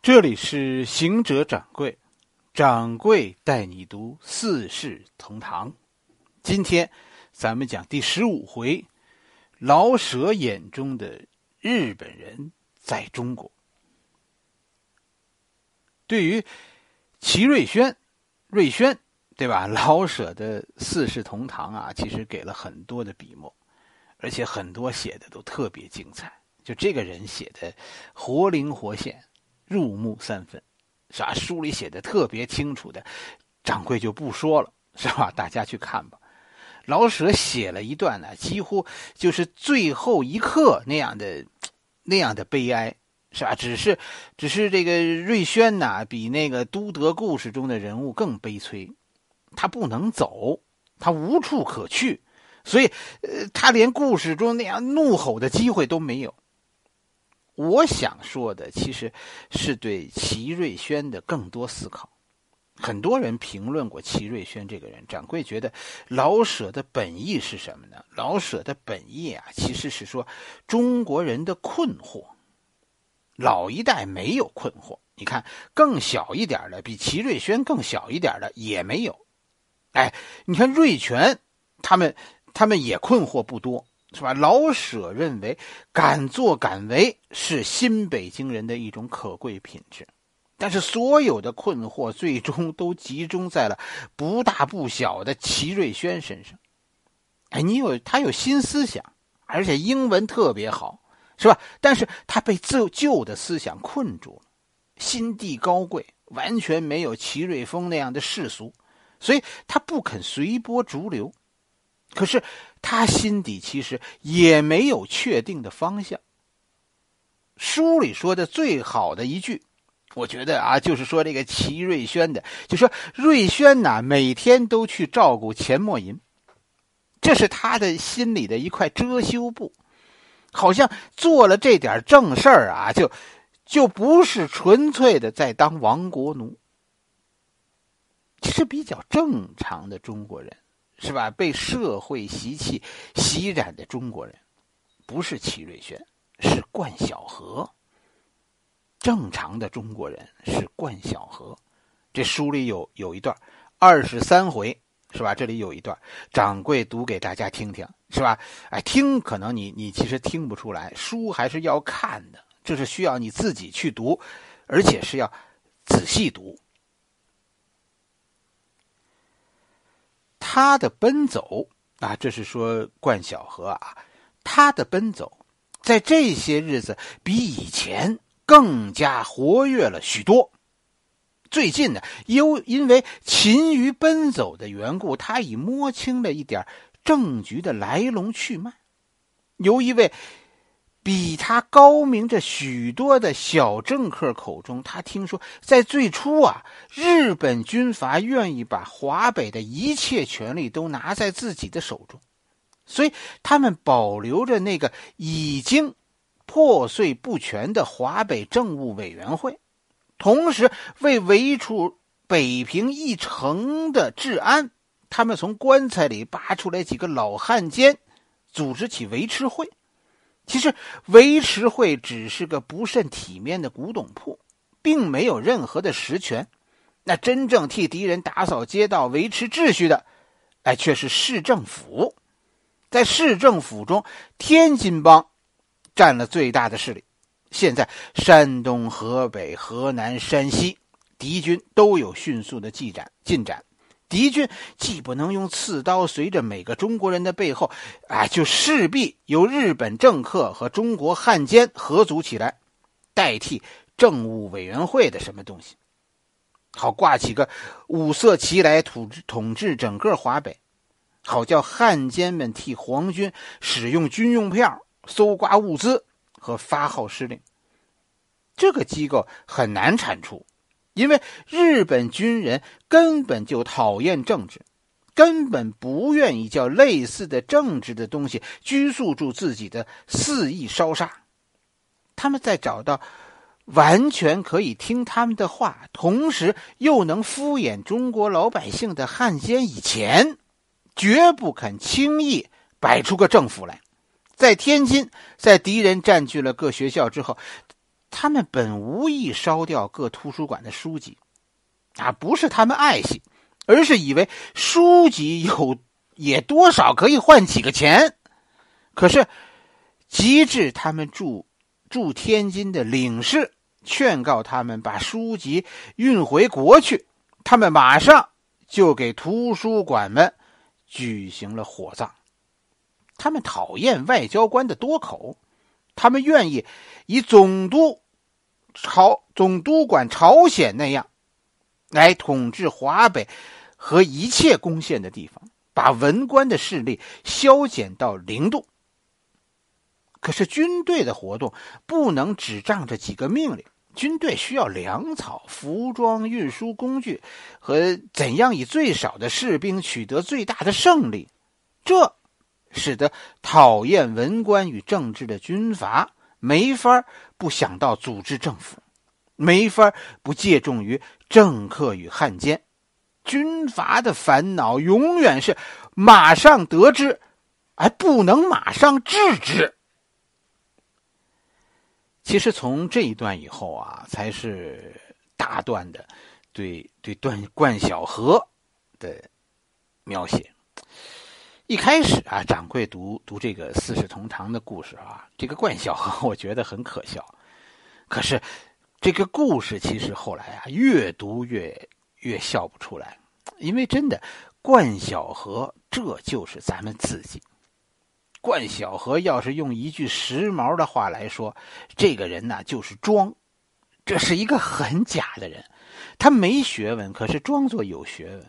这里是行者掌柜，掌柜带你读《四世同堂》。今天咱们讲第十五回，老舍眼中的日本人在中国。对于齐瑞轩，瑞轩对吧？老舍的《四世同堂》啊，其实给了很多的笔墨，而且很多写的都特别精彩。就这个人写的活灵活现。入木三分，是吧？书里写的特别清楚的，掌柜就不说了，是吧？大家去看吧。老舍写了一段呢，几乎就是最后一刻那样的那样的悲哀，是吧？只是只是这个瑞轩呐，比那个都德故事中的人物更悲催。他不能走，他无处可去，所以呃，他连故事中那样怒吼的机会都没有。我想说的，其实是对齐瑞轩的更多思考。很多人评论过齐瑞轩这个人，掌柜觉得老舍的本意是什么呢？老舍的本意啊，其实是说中国人的困惑。老一代没有困惑，你看更小一点的，比齐瑞轩更小一点的也没有。哎，你看瑞全，他们他们也困惑不多。是吧？老舍认为，敢作敢为是新北京人的一种可贵品质，但是所有的困惑最终都集中在了不大不小的齐瑞轩身上。哎，你有他有新思想，而且英文特别好，是吧？但是他被旧旧的思想困住了，心地高贵，完全没有齐瑞峰那样的世俗，所以他不肯随波逐流。可是他心底其实也没有确定的方向。书里说的最好的一句，我觉得啊，就是说这个齐瑞轩的，就说瑞轩呐，每天都去照顾钱默吟，这是他的心里的一块遮羞布，好像做了这点正事儿啊，就就不是纯粹的在当亡国奴。其实比较正常的中国人。是吧？被社会习气洗染的中国人，不是齐瑞轩，是冠晓荷。正常的中国人是冠晓荷。这书里有有一段二十三回，是吧？这里有一段，掌柜读给大家听听，是吧？哎，听可能你你其实听不出来，书还是要看的，这是需要你自己去读，而且是要仔细读。他的奔走啊，这是说冠晓荷啊，他的奔走，在这些日子比以前更加活跃了许多。最近呢，又因为勤于奔走的缘故，他已摸清了一点政局的来龙去脉，由一位。比他高明着许多的小政客口中，他听说在最初啊，日本军阀愿意把华北的一切权力都拿在自己的手中，所以他们保留着那个已经破碎不全的华北政务委员会，同时为维持北平一城的治安，他们从棺材里扒出来几个老汉奸，组织起维持会。其实维持会只是个不甚体面的古董铺，并没有任何的实权。那真正替敌人打扫街道、维持秩序的，哎，却是市政府。在市政府中，天津帮占了最大的势力。现在山东、河北、河南、山西敌军都有迅速的进展进展。敌军既不能用刺刀随着每个中国人的背后，啊，就势必由日本政客和中国汉奸合组起来，代替政务委员会的什么东西，好挂起个五色旗来统治统治整个华北，好叫汉奸们替皇军使用军用票、搜刮物资和发号施令。这个机构很难铲除。因为日本军人根本就讨厌政治，根本不愿意叫类似的政治的东西拘束住自己的肆意烧杀。他们在找到完全可以听他们的话，同时又能敷衍中国老百姓的汉奸以前，绝不肯轻易摆出个政府来。在天津，在敌人占据了各学校之后。他们本无意烧掉各图书馆的书籍，啊，不是他们爱惜，而是以为书籍有也多少可以换几个钱。可是，及至他们驻驻天津的领事劝告他们把书籍运回国去，他们马上就给图书馆们举行了火葬。他们讨厌外交官的多口。他们愿意以总督朝总督管朝鲜那样来统治华北和一切攻陷的地方，把文官的势力削减到零度。可是军队的活动不能只仗着几个命令，军队需要粮草、服装、运输工具和怎样以最少的士兵取得最大的胜利。这。使得讨厌文官与政治的军阀没法不想到组织政府，没法不借重于政客与汉奸。军阀的烦恼永远是马上得知，而不能马上制止。其实从这一段以后啊，才是大段的对对段冠晓荷的描写。一开始啊，掌柜读读这个四世同堂的故事啊，这个冠晓荷我觉得很可笑。可是，这个故事其实后来啊，越读越越笑不出来，因为真的，冠晓荷这就是咱们自己。冠晓荷要是用一句时髦的话来说，这个人呢就是装，这是一个很假的人。他没学问，可是装作有学问；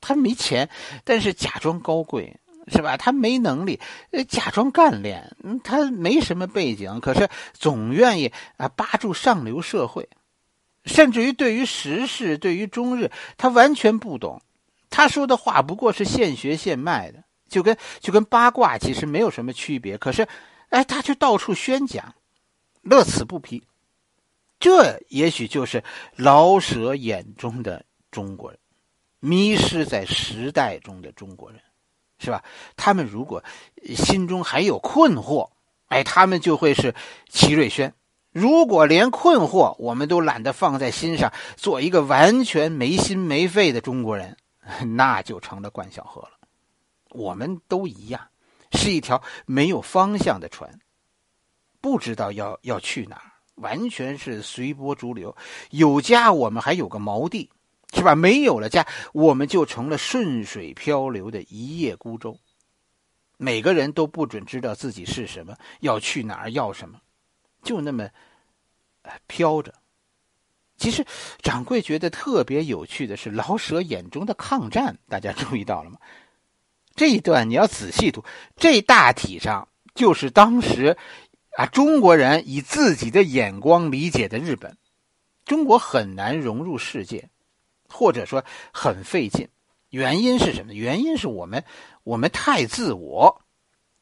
他没钱，但是假装高贵。是吧？他没能力，呃，假装干练。他没什么背景，可是总愿意啊扒住上流社会，甚至于对于时事、对于中日，他完全不懂。他说的话不过是现学现卖的，就跟就跟八卦其实没有什么区别。可是，哎，他却到处宣讲，乐此不疲。这也许就是老舍眼中的中国人，迷失在时代中的中国人。是吧？他们如果心中还有困惑，哎，他们就会是齐瑞轩；如果连困惑我们都懒得放在心上，做一个完全没心没肺的中国人，那就成了冠晓荷了。我们都一样，是一条没有方向的船，不知道要要去哪儿，完全是随波逐流。有家，我们还有个锚地。是吧？没有了家，我们就成了顺水漂流的一叶孤舟。每个人都不准知道自己是什么，要去哪儿，要什么，就那么飘着。其实，掌柜觉得特别有趣的是老舍眼中的抗战，大家注意到了吗？这一段你要仔细读，这大体上就是当时啊中国人以自己的眼光理解的日本。中国很难融入世界。或者说很费劲，原因是什么？原因是我们我们太自我，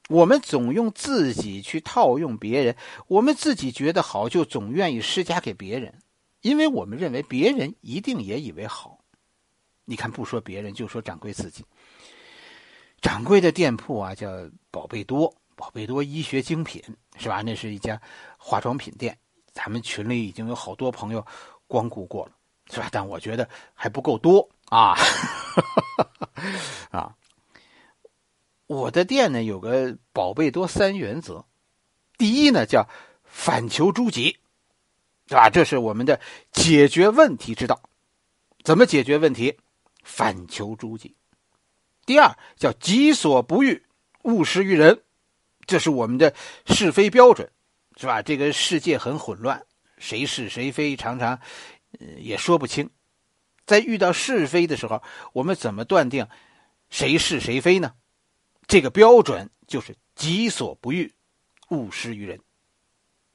我们总用自己去套用别人，我们自己觉得好就总愿意施加给别人，因为我们认为别人一定也以为好。你看，不说别人，就说掌柜自己。掌柜的店铺啊，叫宝贝多，宝贝多医学精品是吧？那是一家化妆品店，咱们群里已经有好多朋友光顾过了。是吧？但我觉得还不够多啊！啊，我的店呢有个宝贝多三原则，第一呢叫反求诸己，是吧？这是我们的解决问题之道。怎么解决问题？反求诸己。第二叫己所不欲，勿施于人，这是我们的是非标准，是吧？这个世界很混乱，谁是谁非，常常。呃，也说不清，在遇到是非的时候，我们怎么断定谁是谁非呢？这个标准就是己所不欲，勿施于人。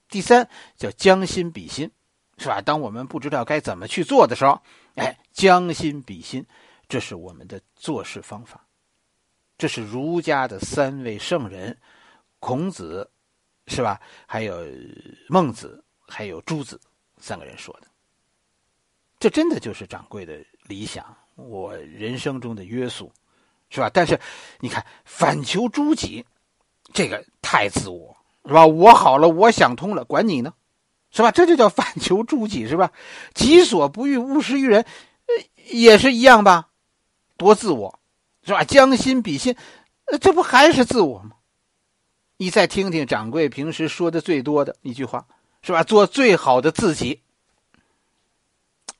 第三叫将心比心，是吧？当我们不知道该怎么去做的时候，哎，将心比心，这是我们的做事方法。这是儒家的三位圣人，孔子，是吧？还有孟子，还有朱子，三个人说的。这真的就是掌柜的理想，我人生中的约束，是吧？但是，你看反求诸己，这个太自我，是吧？我好了，我想通了，管你呢，是吧？这就叫反求诸己，是吧？己所不欲，勿施于人，呃也是一样吧？多自我，是吧？将心比心，这不还是自我吗？你再听听掌柜平时说的最多的一句话，是吧？做最好的自己。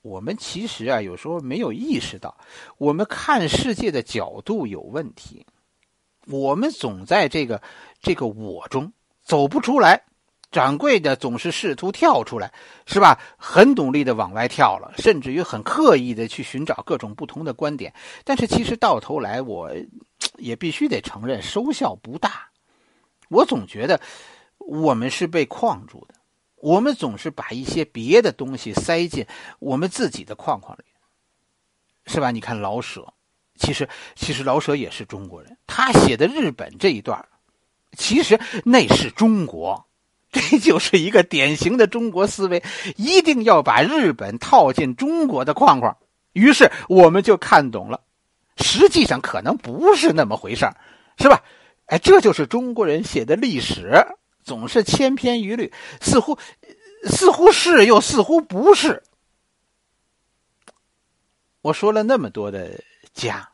我们其实啊，有时候没有意识到，我们看世界的角度有问题。我们总在这个这个我中走不出来。掌柜的总是试图跳出来，是吧？很努力的往外跳了，甚至于很刻意的去寻找各种不同的观点。但是其实到头来，我也必须得承认收效不大。我总觉得我们是被框住的，我们总是把一些别的东西塞进我们自己的框框里，是吧？你看老舍，其实其实老舍也是中国人，他写的日本这一段，其实那是中国。这就是一个典型的中国思维，一定要把日本套进中国的框框。于是我们就看懂了，实际上可能不是那么回事是吧？哎，这就是中国人写的历史，总是千篇一律，似乎似乎是又似乎不是。我说了那么多的家，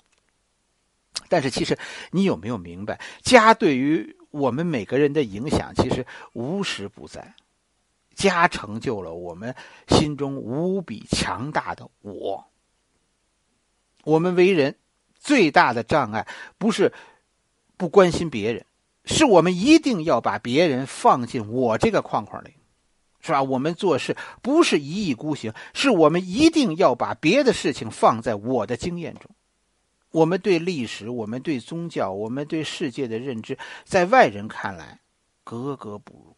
但是其实你有没有明白，家对于？我们每个人的影响其实无时不在，家成就了我们心中无比强大的我。我们为人最大的障碍不是不关心别人，是我们一定要把别人放进我这个框框里，是吧？我们做事不是一意孤行，是我们一定要把别的事情放在我的经验中。我们对历史，我们对宗教，我们对世界的认知，在外人看来格格不入，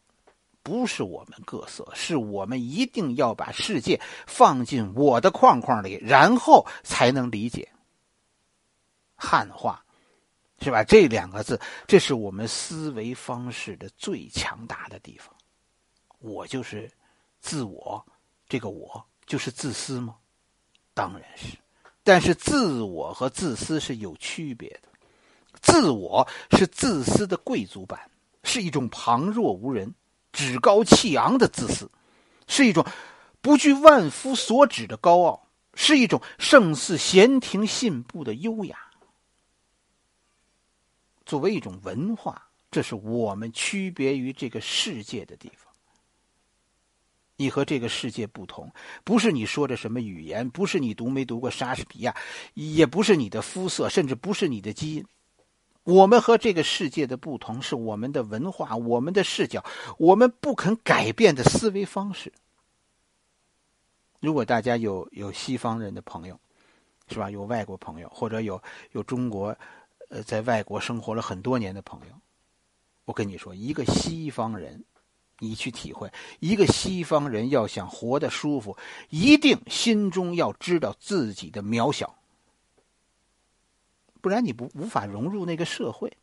不是我们各色，是我们一定要把世界放进我的框框里，然后才能理解汉化，是吧？这两个字，这是我们思维方式的最强大的地方。我就是自我，这个我就是自私吗？当然是。但是自我和自私是有区别的，自我是自私的贵族版，是一种旁若无人、趾高气昂的自私，是一种不惧万夫所指的高傲，是一种胜似闲庭信步的优雅。作为一种文化，这是我们区别于这个世界的地方。你和这个世界不同，不是你说的什么语言，不是你读没读过莎士比亚，也不是你的肤色，甚至不是你的基因。我们和这个世界的不同，是我们的文化、我们的视角、我们不肯改变的思维方式。如果大家有有西方人的朋友，是吧？有外国朋友，或者有有中国，在外国生活了很多年的朋友，我跟你说，一个西方人。你去体会，一个西方人要想活得舒服，一定心中要知道自己的渺小，不然你不无法融入那个社会。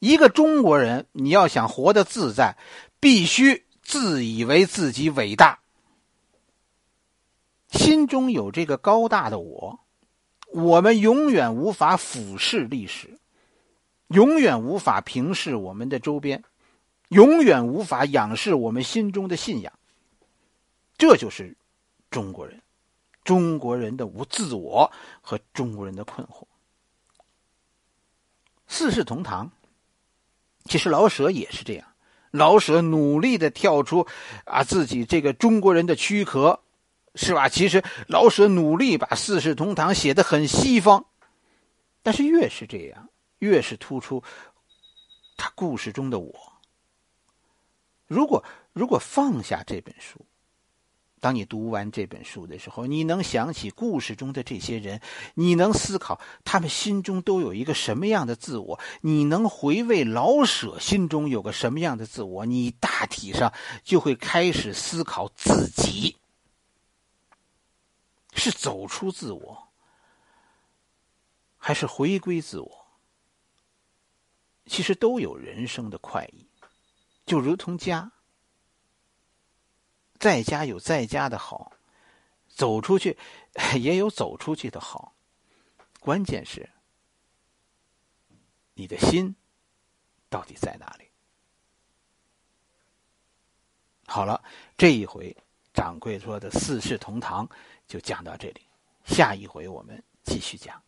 一个中国人，你要想活得自在，必须自以为自己伟大，心中有这个高大的我，我们永远无法俯视历史，永远无法平视我们的周边。永远无法仰视我们心中的信仰，这就是中国人，中国人的无自我和中国人的困惑。四世同堂，其实老舍也是这样，老舍努力的跳出啊自己这个中国人的躯壳，是吧？其实老舍努力把四世同堂写的很西方，但是越是这样，越是突出他故事中的我。如果如果放下这本书，当你读完这本书的时候，你能想起故事中的这些人，你能思考他们心中都有一个什么样的自我，你能回味老舍心中有个什么样的自我，你大体上就会开始思考自己是走出自我，还是回归自我。其实都有人生的快意。就如同家，在家有在家的好，走出去也有走出去的好。关键是，你的心到底在哪里？好了，这一回掌柜说的四世同堂就讲到这里，下一回我们继续讲。